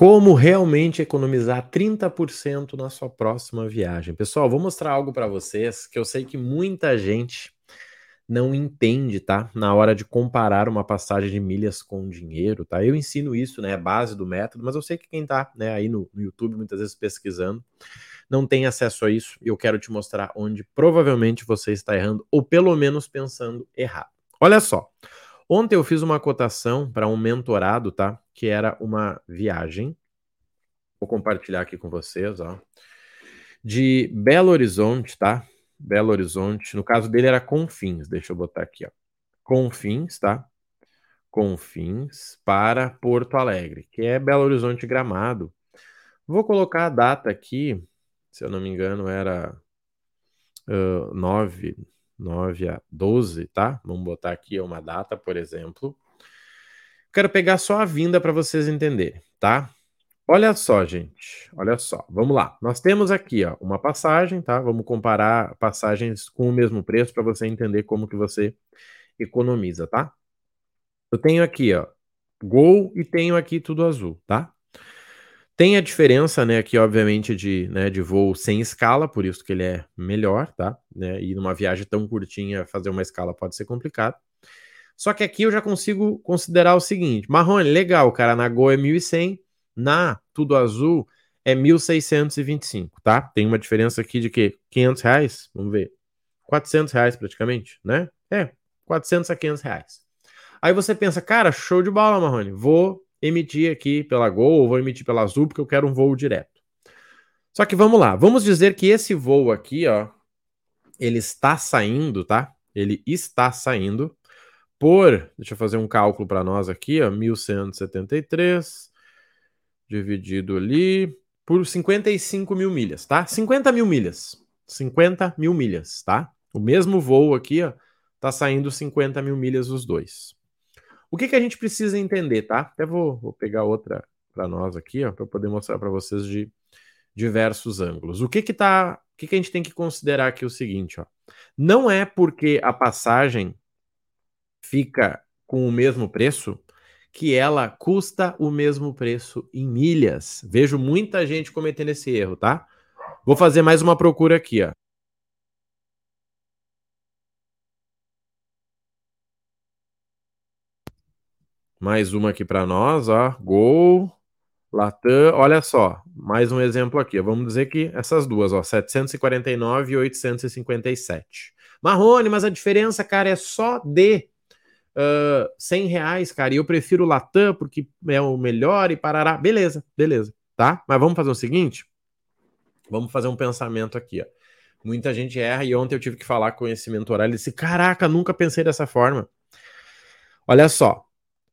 Como realmente economizar 30% na sua próxima viagem. Pessoal, vou mostrar algo para vocês que eu sei que muita gente não entende, tá? Na hora de comparar uma passagem de milhas com dinheiro, tá? Eu ensino isso, né? É base do método, mas eu sei que quem tá né, aí no, no YouTube muitas vezes pesquisando não tem acesso a isso e eu quero te mostrar onde provavelmente você está errando, ou pelo menos pensando errado. Olha só. Ontem eu fiz uma cotação para um mentorado, tá? Que era uma viagem. Vou compartilhar aqui com vocês, ó. De Belo Horizonte, tá? Belo Horizonte. No caso dele era Confins. Deixa eu botar aqui, ó. Confins, tá? Confins para Porto Alegre, que é Belo Horizonte Gramado. Vou colocar a data aqui, se eu não me engano, era uh, 9, 9 a 12, tá? Vamos botar aqui uma data, por exemplo. Quero pegar só a vinda para vocês entenderem, tá? Olha só, gente. Olha só. Vamos lá. Nós temos aqui, ó, uma passagem, tá? Vamos comparar passagens com o mesmo preço para você entender como que você economiza, tá? Eu tenho aqui, ó, Gol e tenho aqui tudo azul, tá? Tem a diferença, né, aqui, obviamente, de, né, de voo sem escala, por isso que ele é melhor, tá? Né, e numa viagem tão curtinha, fazer uma escala pode ser complicado. Só que aqui eu já consigo considerar o seguinte: Marrone, legal, cara, na Gol é 1.100, na Tudo Azul é 1.625, tá? Tem uma diferença aqui de que 500 reais, vamos ver, 400 reais praticamente, né? É, 400 a 500 reais. Aí você pensa, cara, show de bola, Marrone, vou emitir aqui pela Gol ou vou emitir pela Azul porque eu quero um voo direto. Só que vamos lá, vamos dizer que esse voo aqui, ó, ele está saindo, tá? Ele está saindo por, deixa eu fazer um cálculo para nós aqui, ó, 1173 dividido ali por 55 mil milhas, tá? 50 mil milhas, 50 mil milhas, tá? O mesmo voo aqui, ó, tá saindo 50 mil milhas os dois. O que, que a gente precisa entender, tá? Até vou, vou pegar outra para nós aqui, ó, para poder mostrar para vocês de diversos ângulos. O que que tá, o que, que a gente tem que considerar aqui é o seguinte, ó. Não é porque a passagem fica com o mesmo preço que ela custa o mesmo preço em milhas. Vejo muita gente cometendo esse erro, tá? Vou fazer mais uma procura aqui, ó. Mais uma aqui para nós, ó. Gol, Latam. Olha só, mais um exemplo aqui. Vamos dizer que essas duas, ó, 749 e 857. Marrone, mas a diferença, cara, é só de uh, 100 reais, cara. E eu prefiro Latam porque é o melhor e parará. Beleza, beleza, tá? Mas vamos fazer o seguinte? Vamos fazer um pensamento aqui, ó. Muita gente erra e ontem eu tive que falar com esse mentor. Ele disse: Caraca, nunca pensei dessa forma. Olha só,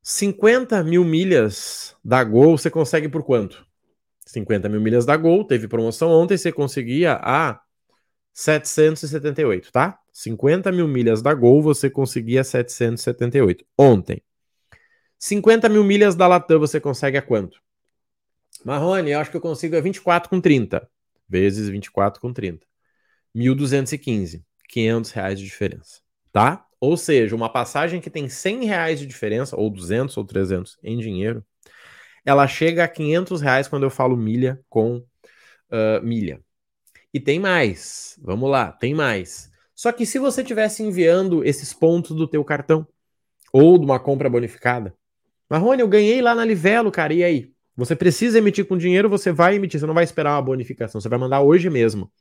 50 mil milhas da Gol você consegue por quanto? 50 mil milhas da Gol, teve promoção ontem, você conseguia a 778, tá? 50 mil milhas da Gol, você conseguia 778 ontem. 50 mil milhas da Latam, você consegue a quanto? Marrone, eu acho que eu consigo a 24 com 30. Vezes 24 com 30. 1.215. 500 reais de diferença, tá? Ou seja, uma passagem que tem 100 reais de diferença, ou 200 ou 300 em dinheiro, ela chega a 500 reais quando eu falo milha com uh, milha. E tem mais, vamos lá, tem mais. Só que se você tivesse enviando esses pontos do teu cartão, ou de uma compra bonificada, Marrone, eu ganhei lá na Livelo, cara, e aí? Você precisa emitir com dinheiro, você vai emitir, você não vai esperar uma bonificação, você vai mandar hoje mesmo.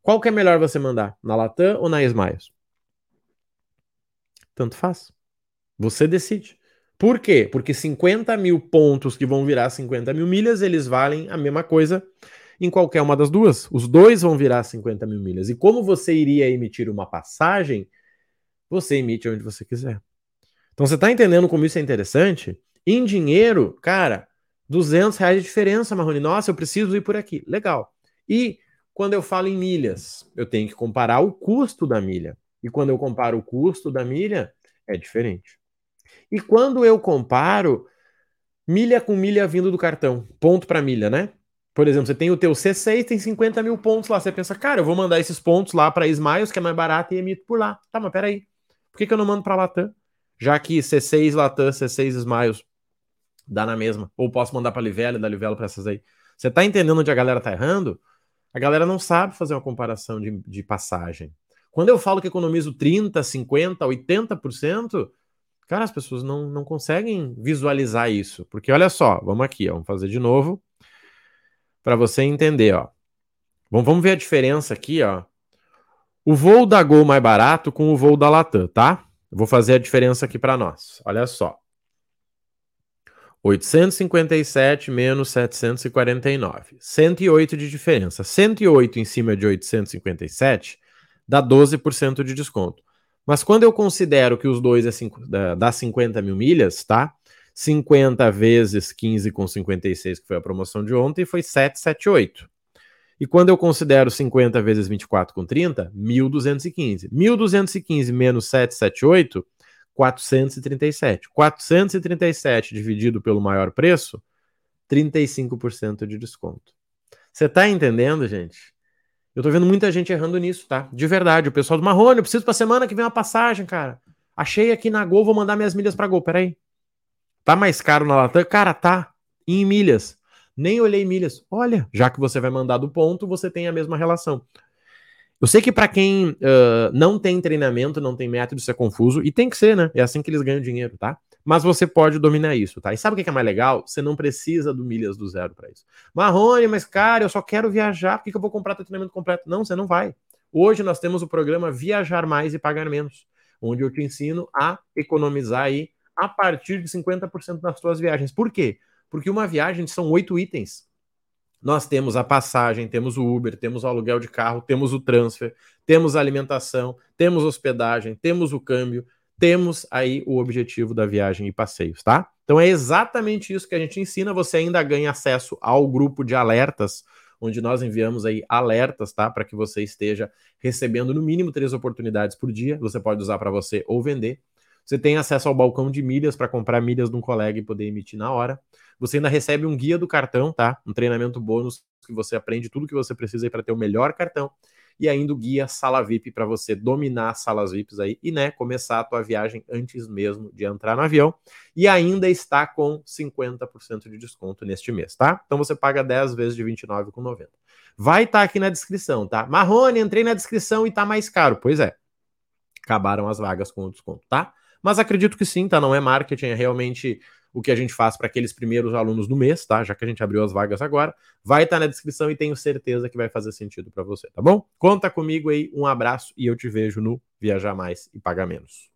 Qual que é melhor você mandar? Na Latam ou na Smiles? Tanto faz. Você decide. Por quê? Porque 50 mil pontos que vão virar 50 mil milhas, eles valem a mesma coisa em qualquer uma das duas. Os dois vão virar 50 mil milhas. E como você iria emitir uma passagem, você emite onde você quiser. Então você está entendendo como isso é interessante? Em dinheiro, cara, 200 reais de diferença, Marrone. Nossa, eu preciso ir por aqui. Legal. E quando eu falo em milhas, eu tenho que comparar o custo da milha. E quando eu comparo o custo da milha, é diferente. E quando eu comparo milha com milha vindo do cartão, ponto para milha, né? Por exemplo, você tem o teu C6, tem 50 mil pontos lá. Você pensa, cara, eu vou mandar esses pontos lá para Smiles, que é mais barato, e emito por lá. Tá, mas peraí. Por que, que eu não mando para Latam? Já que C6 Latam, C6 Smiles Dá na mesma. Ou posso mandar para Livelo da Livelo para essas aí. Você tá entendendo onde a galera tá errando? A galera não sabe fazer uma comparação de, de passagem. Quando eu falo que economizo 30, 50, 80%, cara, as pessoas não, não conseguem visualizar isso. Porque olha só, vamos aqui, ó, vamos fazer de novo para você entender, ó. Vamos, vamos ver a diferença aqui, ó. O voo da Gol mais barato com o voo da Latam, tá? Vou fazer a diferença aqui para nós. Olha só. 857 menos 749. 108 de diferença. 108 em cima de 857 dá 12% de desconto. Mas quando eu considero que os dois é cinco, dá 50 mil milhas, tá? 50 vezes 15,56, que foi a promoção de ontem, foi 778. E quando eu considero 50 vezes 24,30, 1.215. 1.215 menos 778 437. 437 dividido pelo maior preço, 35% de desconto. Você tá entendendo, gente? Eu tô vendo muita gente errando nisso, tá? De verdade. O pessoal do Marrone, eu preciso pra semana que vem uma passagem, cara. Achei aqui na Gol, vou mandar minhas milhas pra Gol. Peraí. Tá mais caro na Latam? Cara, tá. Em milhas. Nem olhei milhas. Olha, já que você vai mandar do ponto, você tem a mesma relação. Eu sei que para quem uh, não tem treinamento, não tem método, isso é confuso, e tem que ser, né? É assim que eles ganham dinheiro, tá? Mas você pode dominar isso, tá? E sabe o que é mais legal? Você não precisa do milhas do zero para isso. Marrone, mas cara, eu só quero viajar, por que, que eu vou comprar treinamento completo? Não, você não vai. Hoje nós temos o programa Viajar Mais e Pagar Menos, onde eu te ensino a economizar aí a partir de 50% nas suas viagens. Por quê? Porque uma viagem são oito itens. Nós temos a passagem, temos o Uber, temos o aluguel de carro, temos o transfer, temos a alimentação, temos hospedagem, temos o câmbio, temos aí o objetivo da viagem e passeios, tá? Então é exatamente isso que a gente ensina. Você ainda ganha acesso ao grupo de alertas, onde nós enviamos aí alertas, tá? Para que você esteja recebendo no mínimo três oportunidades por dia. Você pode usar para você ou vender. Você tem acesso ao balcão de milhas para comprar milhas de um colega e poder emitir na hora. Você ainda recebe um guia do cartão, tá? Um treinamento bônus que você aprende tudo que você precisa para ter o melhor cartão. E ainda o guia Sala VIP para você dominar as salas VIPs aí e, né, começar a tua viagem antes mesmo de entrar no avião. E ainda está com 50% de desconto neste mês, tá? Então você paga 10 vezes de R$ 29,90. Vai estar tá aqui na descrição, tá? Marrone, entrei na descrição e tá mais caro. Pois é. Acabaram as vagas com o desconto, tá? Mas acredito que sim, tá? Não é marketing, é realmente o que a gente faz para aqueles primeiros alunos do mês, tá? Já que a gente abriu as vagas agora, vai estar tá na descrição e tenho certeza que vai fazer sentido para você, tá bom? Conta comigo aí, um abraço e eu te vejo no Viajar Mais e Pagar Menos.